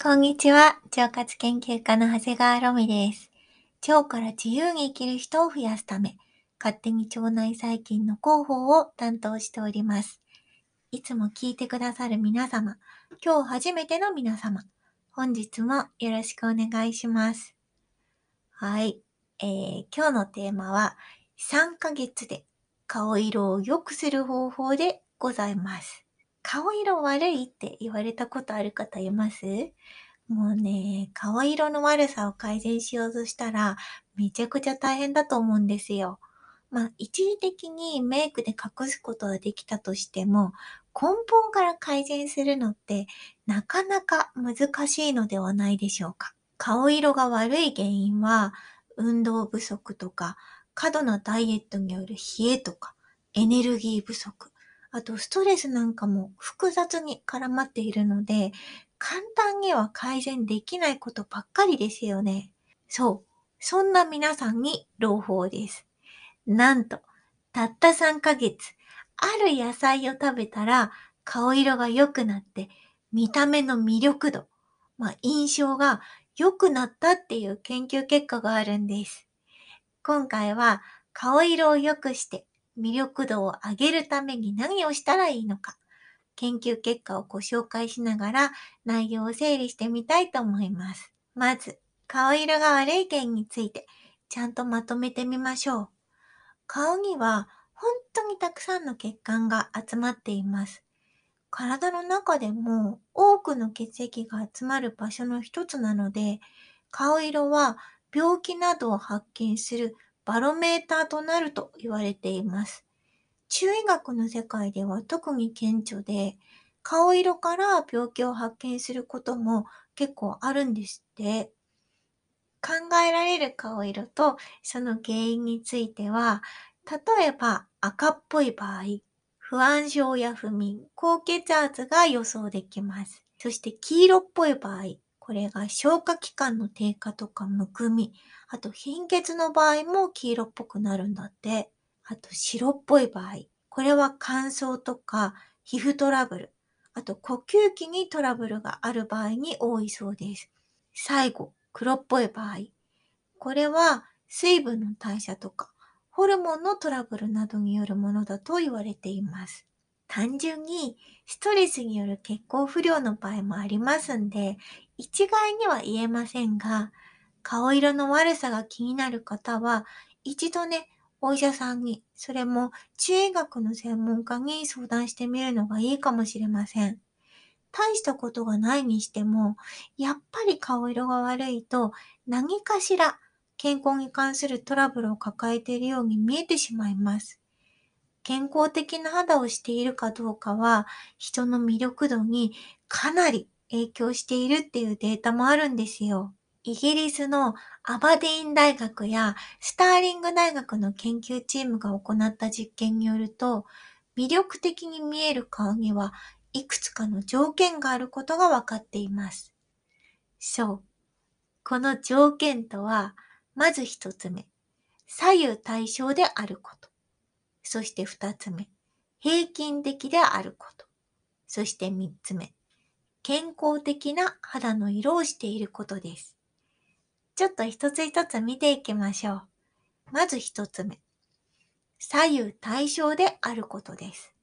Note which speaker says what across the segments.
Speaker 1: こんにちは。腸活研究家の長谷川ロミです。腸から自由に生きる人を増やすため、勝手に腸内細菌の広報を担当しております。いつも聞いてくださる皆様、今日初めての皆様、本日もよろしくお願いします。はい。えー、今日のテーマは、3ヶ月で顔色を良くする方法でございます。顔色悪いって言われたことある方います？もうね、顔色の悪さを改善しようとしたら、めちゃくちゃ大変だと思うんですよ。まあ、一時的にメイクで隠すことはできたとしても、根本から改善するのって、なかなか難しいのではないでしょうか。顔色が悪い原因は、運動不足とか、過度なダイエットによる冷えとか、エネルギー不足、あとストレスなんかも複雑に絡まっているので、簡単には改善できないことばっかりですよね。そう。そんな皆さんに朗報です。なんと、たった3ヶ月、ある野菜を食べたら顔色が良くなって、見た目の魅力度、まあ、印象が良くなったっていう研究結果があるんです。今回は顔色を良くして魅力度を上げるために何をしたらいいのか、研究結果をご紹介しながら内容を整理してみたいと思います。まず、顔色が悪い件についてちゃんとまとめてみましょう。顔には本当にたくさんの血管が集まっています。体の中でも多くの血液が集まる場所の一つなので、顔色は病気などを発見するバロメーターとなると言われています。中医学の世界では特に顕著で、顔色から病気を発見することも結構あるんですって。考えられる顔色とその原因については、例えば赤っぽい場合、不安症や不眠、高血圧が予想できます。そして黄色っぽい場合、これが消化器官の低下とかむくみ、あと貧血の場合も黄色っぽくなるんだって。あと白っぽい場合、これは乾燥とか皮膚トラブル、あと呼吸器にトラブルがある場合に多いそうです。最後、黒っぽい場合、これは水分の代謝とかホルモンのトラブルなどによるものだと言われています。単純にストレスによる血行不良の場合もありますんで、一概には言えませんが、顔色の悪さが気になる方は、一度ね、お医者さんに、それも中医学の専門家に相談してみるのがいいかもしれません。大したことがないにしても、やっぱり顔色が悪いと何かしら健康に関するトラブルを抱えているように見えてしまいます。健康的な肌をしているかどうかは人の魅力度にかなり影響しているっていうデータもあるんですよ。イギリスのアバディーン大学やスターリング大学の研究チームが行った実験によると、魅力的に見える顔にはいくつかの条件があることが分かっています。そう。この条件とは、まず一つ目、左右対称であること。そして二つ目、平均的であること。そして三つ目、健康的な肌の色をしていることです。ちょっと一つ一つ見ていきましょう。まず一つ目。左右対称であることです。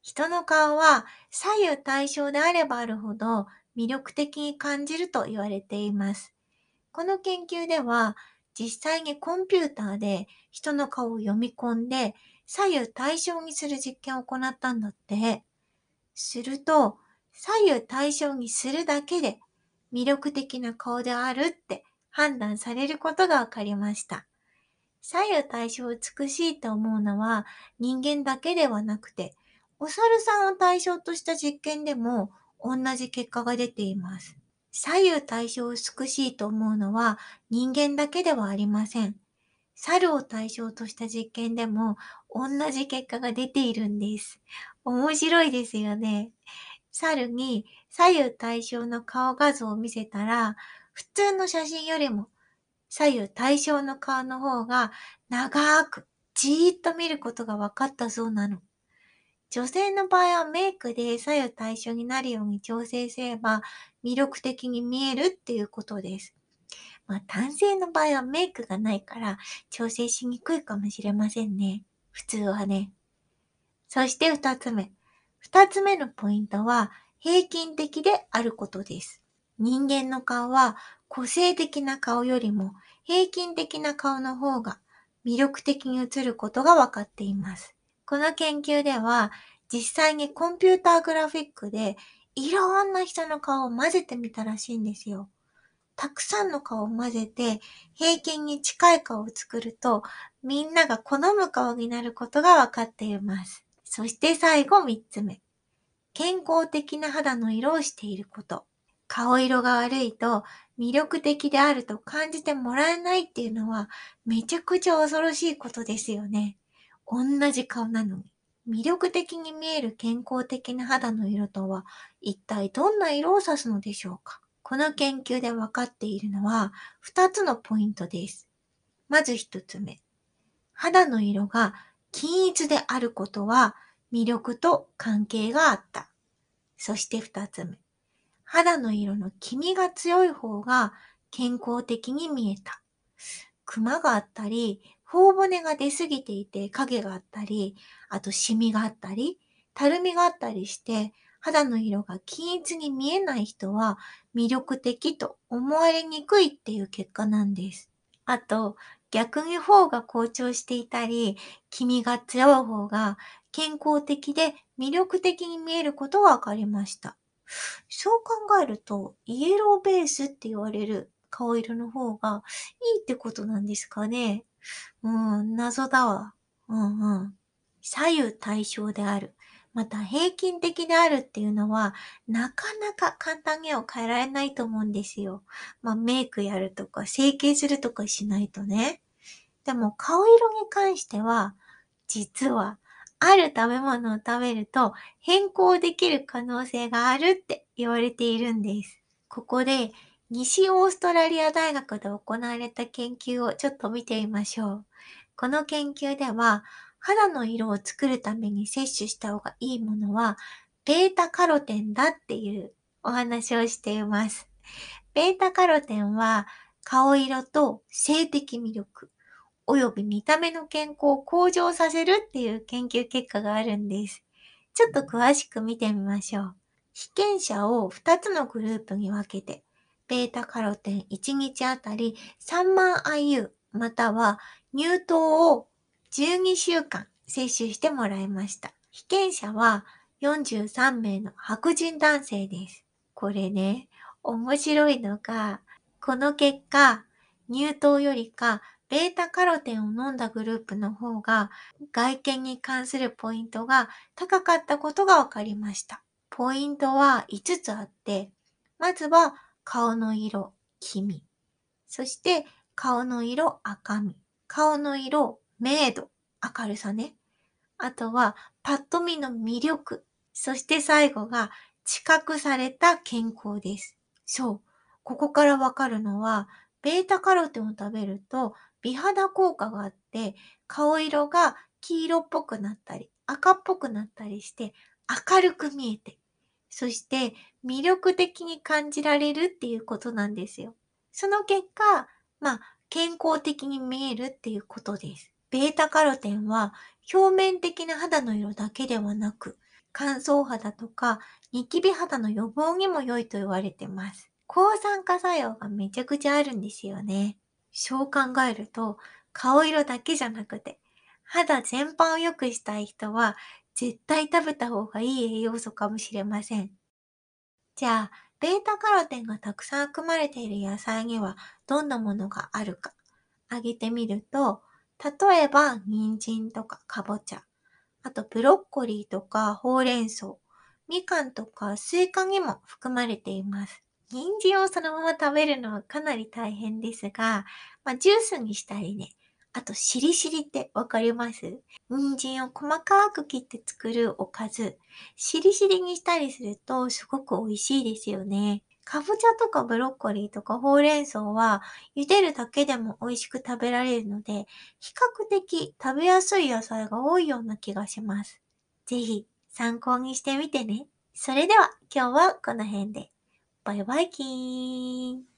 Speaker 1: 人の顔は左右対称であればあるほど魅力的に感じると言われています。この研究では実際にコンピューターで人の顔を読み込んで左右対称にする実験を行ったんだって。すると左右対称にするだけで魅力的な顔であるって判断されることが分かりました。左右対称美しいと思うのは人間だけではなくて、お猿さんを対象とした実験でも同じ結果が出ています。左右対称美しいと思うのは人間だけではありません。猿を対象とした実験でも同じ結果が出ているんです。面白いですよね。猿に左右対称の顔画像を見せたら、普通の写真よりも左右対称の顔の方が長くじーっと見ることが分かったそうなの。女性の場合はメイクで左右対称になるように調整すれば魅力的に見えるっていうことです。まあ男性の場合はメイクがないから調整しにくいかもしれませんね。普通はね。そして二つ目。二つ目のポイントは平均的であることです。人間の顔は個性的な顔よりも平均的な顔の方が魅力的に映ることが分かっています。この研究では実際にコンピューターグラフィックでいろんな人の顔を混ぜてみたらしいんですよ。たくさんの顔を混ぜて平均に近い顔を作るとみんなが好む顔になることが分かっています。そして最後三つ目。健康的な肌の色をしていること。顔色が悪いと魅力的であると感じてもらえないっていうのはめちゃくちゃ恐ろしいことですよね。同じ顔なのに。魅力的に見える健康的な肌の色とは一体どんな色を指すのでしょうか？この研究で分かっているのは2つのポイントです。まず1つ目。肌の色が均一であることは魅力と関係があった。そして2つ目。肌の色の黄みが強い方が健康的に見えた。クマがあったり、頬骨が出すぎていて影があったり、あとシミがあったり、たるみがあったりして、肌の色が均一に見えない人は魅力的と思われにくいっていう結果なんです。あと、逆に方が好調していたり、黄身が強い方が健康的で魅力的に見えることが分かりました。そう考えると、イエローベースって言われる顔色の方がいいってことなんですかね。うん、謎だわ。うんうん。左右対称である。また平均的であるっていうのは、なかなか簡単には変えられないと思うんですよ。まあメイクやるとか、整形するとかしないとね。でも顔色に関しては、実は、ある食べ物を食べると変更できる可能性があるって言われているんです。ここで西オーストラリア大学で行われた研究をちょっと見てみましょう。この研究では、肌の色を作るために摂取した方がいいものは、ベータカロテンだっていうお話をしています。ベータカロテンは、顔色と性的魅力、および見た目の健康を向上させるっていう研究結果があるんです。ちょっと詳しく見てみましょう。被験者を2つのグループに分けて、ベータカロテン1日あたり3万 IU または乳糖を12週間接種してもらいました。被験者は43名の白人男性です。これね、面白いのが、この結果、乳糖よりかベータカロテンを飲んだグループの方が外見に関するポイントが高かったことが分かりました。ポイントは5つあって、まずは顔の色、黄身。そして顔の色、赤み。顔の色、明度、明るさね。あとは、パッと見の魅力。そして最後が、知覚された健康です。そう。ここからわかるのは、ベータカロテンを食べると美肌効果があって、顔色が黄色っぽくなったり、赤っぽくなったりして、明るく見えて、そして魅力的に感じられるっていうことなんですよ。その結果、まあ、健康的に見えるっていうことです。ベータカロテンは表面的な肌の色だけではなく、乾燥肌とかニキビ肌の予防にも良いと言われてます。抗酸化作用がめちゃくちゃあるんですよね。そう考えると、顔色だけじゃなくて、肌全般を良くしたい人は、絶対食べた方がいい栄養素かもしれません。じゃあ、ベータカロテンがたくさん含まれている野菜にはどんなものがあるか、挙げてみると、例えば、人参とかかぼちゃ、あとブロッコリーとかほうれん草、みかんとかスイカにも含まれています。人参をそのまま食べるのはかなり大変ですが、まあ、ジュースにしたりね、あと、しりしりってわかります？人参を細かく切って作るおかず。しりしりにしたりするとすごく美味しいですよね。かぼちゃとかブロッコリーとかほうれん草は茹でるだけでも美味しく食べられるので、比較的食べやすい野菜が多いような気がします。ぜひ参考にしてみてね。それでは今日はこの辺で。バイバイキーン。